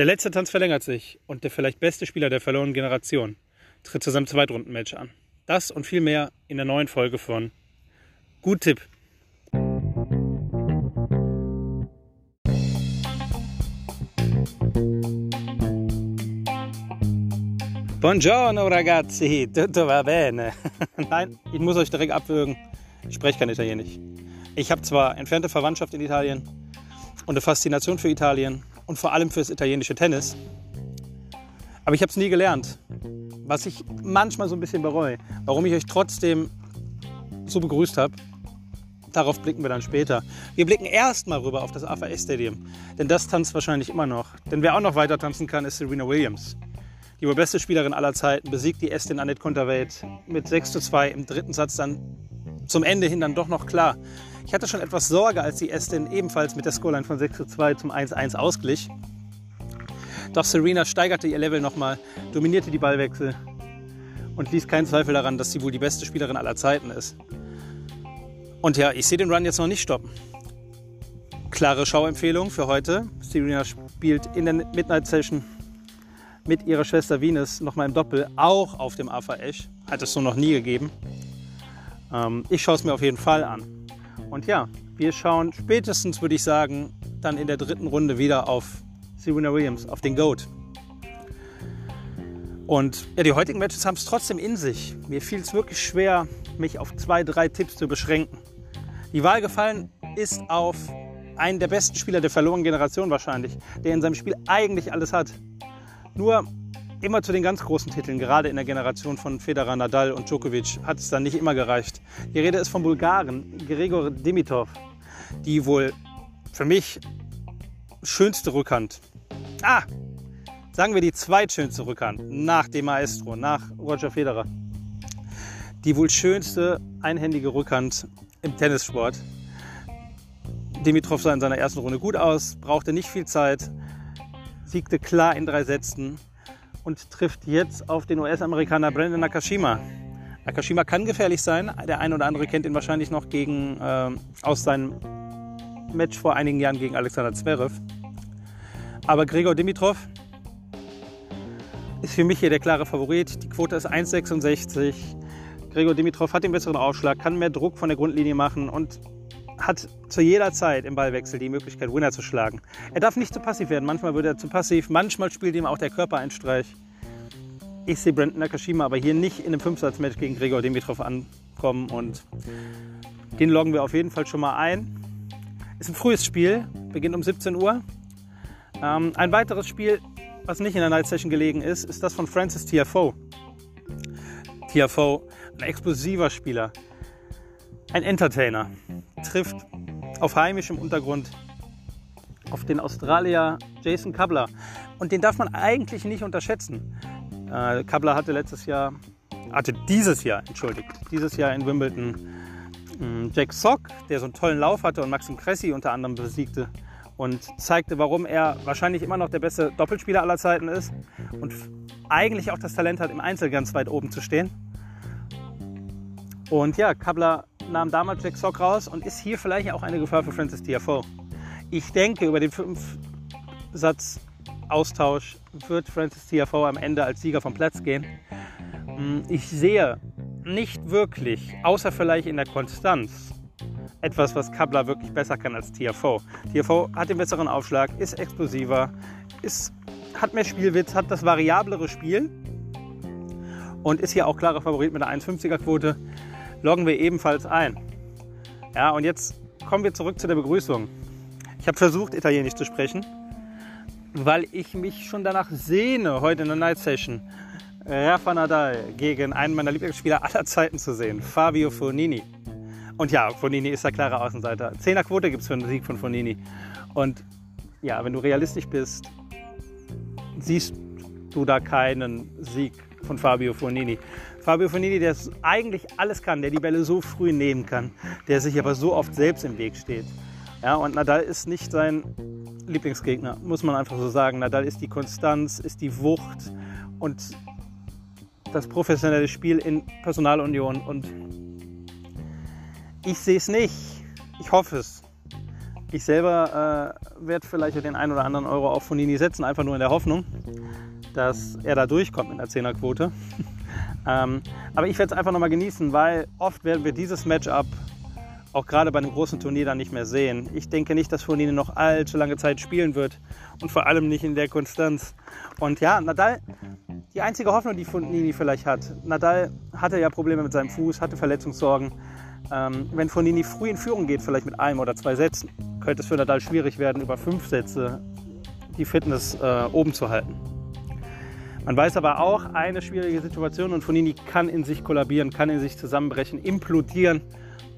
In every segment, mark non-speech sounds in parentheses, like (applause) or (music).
Der letzte Tanz verlängert sich und der vielleicht beste Spieler der verlorenen Generation tritt zu seinem Zweitrundenmatch an. Das und viel mehr in der neuen Folge von Gut Tipp. Buongiorno ragazzi, tutto va bene. (laughs) Nein, ich muss euch direkt abwürgen. Ich spreche kein Italienisch. Ich habe zwar entfernte Verwandtschaft in Italien und eine Faszination für Italien und vor allem fürs italienische Tennis, aber ich habe es nie gelernt. Was ich manchmal so ein bisschen bereue. Warum ich euch trotzdem so begrüßt habe, darauf blicken wir dann später. Wir blicken erstmal rüber auf das AVS Stadium, denn das tanzt wahrscheinlich immer noch. Denn wer auch noch weiter tanzen kann, ist Serena Williams. Die wohl beste Spielerin aller Zeiten besiegt die Estin Annette Konterweit mit 6 zu 2 im dritten Satz dann zum Ende hin dann doch noch klar. Ich hatte schon etwas Sorge, als die Estin ebenfalls mit der Scoreline von 6 zu 2 zum 1-1 ausglich. Doch Serena steigerte ihr Level nochmal, dominierte die Ballwechsel und ließ keinen Zweifel daran, dass sie wohl die beste Spielerin aller Zeiten ist. Und ja, ich sehe den Run jetzt noch nicht stoppen. Klare Schauempfehlung für heute. Serena spielt in der Midnight Session mit ihrer Schwester Venus nochmal im Doppel, auch auf dem AFA Esch. Hat es so noch nie gegeben. Ähm, ich schaue es mir auf jeden Fall an. Und ja, wir schauen spätestens, würde ich sagen, dann in der dritten Runde wieder auf Serena Williams, auf den GOAT. Und ja, die heutigen Matches haben es trotzdem in sich. Mir fiel es wirklich schwer, mich auf zwei, drei Tipps zu beschränken. Die Wahl gefallen ist auf einen der besten Spieler der verlorenen Generation wahrscheinlich, der in seinem Spiel eigentlich alles hat. Nur immer zu den ganz großen Titeln, gerade in der Generation von Federer, Nadal und Djokovic, hat es dann nicht immer gereicht. Die Rede ist vom Bulgaren Gregor Dimitrov, die wohl für mich schönste Rückhand. Ah, sagen wir die zweitschönste Rückhand nach dem Maestro, nach Roger Federer. Die wohl schönste einhändige Rückhand im Tennissport. Dimitrov sah in seiner ersten Runde gut aus, brauchte nicht viel Zeit, siegte klar in drei Sätzen und trifft jetzt auf den US-Amerikaner Brandon Nakashima. Nakashima kann gefährlich sein. Der eine oder andere kennt ihn wahrscheinlich noch gegen, äh, aus seinem Match vor einigen Jahren gegen Alexander Zverev. Aber Gregor Dimitrov ist für mich hier der klare Favorit. Die Quote ist 1,66. Gregor Dimitrov hat den besseren Aufschlag, kann mehr Druck von der Grundlinie machen und hat zu jeder Zeit im Ballwechsel die Möglichkeit, Winner zu schlagen. Er darf nicht zu passiv werden. Manchmal wird er zu passiv, manchmal spielt ihm auch der Körper einen Streich. Ich sehe Brandon Nakashima aber hier nicht in einem Fünfsatzmatch gegen Gregor Dimitrov ankommen und den loggen wir auf jeden Fall schon mal ein. Ist ein frühes Spiel, beginnt um 17 Uhr. Ähm, ein weiteres Spiel, was nicht in der Night Session gelegen ist, ist das von Francis Tiafoe. Tiafoe, ein explosiver Spieler, ein Entertainer, trifft auf heimischem Untergrund auf den Australier Jason Kabler. Und den darf man eigentlich nicht unterschätzen. Äh, Kabler hatte letztes Jahr, hatte dieses Jahr, entschuldigt, dieses Jahr in Wimbledon äh, Jack Sock, der so einen tollen Lauf hatte und Maxim Cressy unter anderem besiegte und zeigte, warum er wahrscheinlich immer noch der beste Doppelspieler aller Zeiten ist und eigentlich auch das Talent hat, im Einzel ganz weit oben zu stehen. Und ja, Kabler nahm damals Jack Sock raus und ist hier vielleicht auch eine Gefahr für Francis Tiafoe. Ich denke, über den Fünf-Satz-Austausch wird Francis Tiafoe am Ende als Sieger vom Platz gehen. Hm, ich sehe nicht wirklich, außer vielleicht in der Konstanz, etwas, was Kabla wirklich besser kann als Tiafoe. Tiafoe hat den besseren Aufschlag, ist explosiver, ist, hat mehr Spielwitz, hat das variablere Spiel und ist hier auch klarer Favorit mit einer 1,50er Quote loggen wir ebenfalls ein. Ja, und jetzt kommen wir zurück zu der Begrüßung. Ich habe versucht, Italienisch zu sprechen, weil ich mich schon danach sehne, heute in der Night Session Rafa Nadal gegen einen meiner Lieblingsspieler aller Zeiten zu sehen, Fabio Fonini. Und ja, Fonini ist der klare Außenseiter. Zehnerquote gibt es für einen Sieg von Fonini. Und ja, wenn du realistisch bist, siehst du da keinen Sieg von Fabio Fonini. Fabio Fonini, der eigentlich alles kann, der die Bälle so früh nehmen kann, der sich aber so oft selbst im Weg steht. Ja, und Nadal ist nicht sein Lieblingsgegner, muss man einfach so sagen. Nadal ist die Konstanz, ist die Wucht und das professionelle Spiel in Personalunion. Und ich sehe es nicht. Ich hoffe es. Ich selber werde vielleicht den einen oder anderen Euro auf Fonini setzen, einfach nur in der Hoffnung, dass er da durchkommt mit einer Zehnerquote. (laughs) ähm, aber ich werde es einfach nochmal genießen, weil oft werden wir dieses Matchup auch gerade bei einem großen Turnier dann nicht mehr sehen. Ich denke nicht, dass Fonini noch allzu lange Zeit spielen wird und vor allem nicht in der Konstanz. Und ja, Nadal, die einzige Hoffnung, die Fonini vielleicht hat, Nadal hatte ja Probleme mit seinem Fuß, hatte Verletzungssorgen. Ähm, wenn Fonini früh in Führung geht, vielleicht mit einem oder zwei Sätzen, könnte es für Nadal schwierig werden, über fünf Sätze die Fitness äh, oben zu halten. Man weiß aber auch, eine schwierige Situation und Fonini kann in sich kollabieren, kann in sich zusammenbrechen, implodieren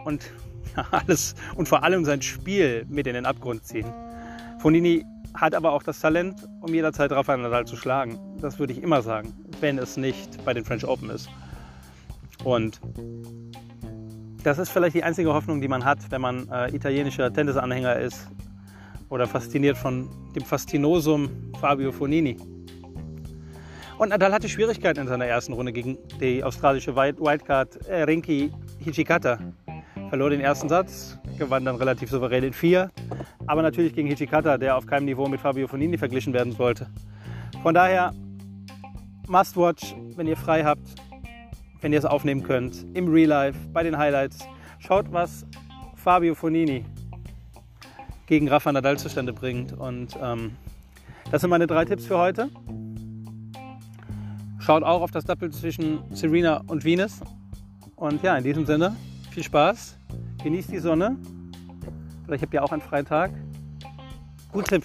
und (laughs) alles und vor allem sein Spiel mit in den Abgrund ziehen. Fonini hat aber auch das Talent, um jederzeit Rafael Nadal zu schlagen. Das würde ich immer sagen, wenn es nicht bei den French Open ist. Und das ist vielleicht die einzige Hoffnung, die man hat, wenn man äh, italienischer Tennisanhänger ist oder fasziniert von dem Fastinosum Fabio Fonini. Und Nadal hatte Schwierigkeiten in seiner ersten Runde gegen die australische Wildcard äh, Rinki Hichikata verlor den ersten Satz, gewann dann relativ souverän in vier. Aber natürlich gegen Hichikata, der auf keinem Niveau mit Fabio Fonini verglichen werden sollte. Von daher, must watch, wenn ihr frei habt, wenn ihr es aufnehmen könnt, im Real Life, bei den Highlights. Schaut, was Fabio Fonini gegen Rafa Nadal zustande bringt. Und ähm, das sind meine drei Tipps für heute. Schaut auch auf das Doppel zwischen Serena und Venus. Und ja, in diesem Sinne, viel Spaß, genießt die Sonne. Vielleicht habt ihr auch einen freien Tag. Gut Tipp.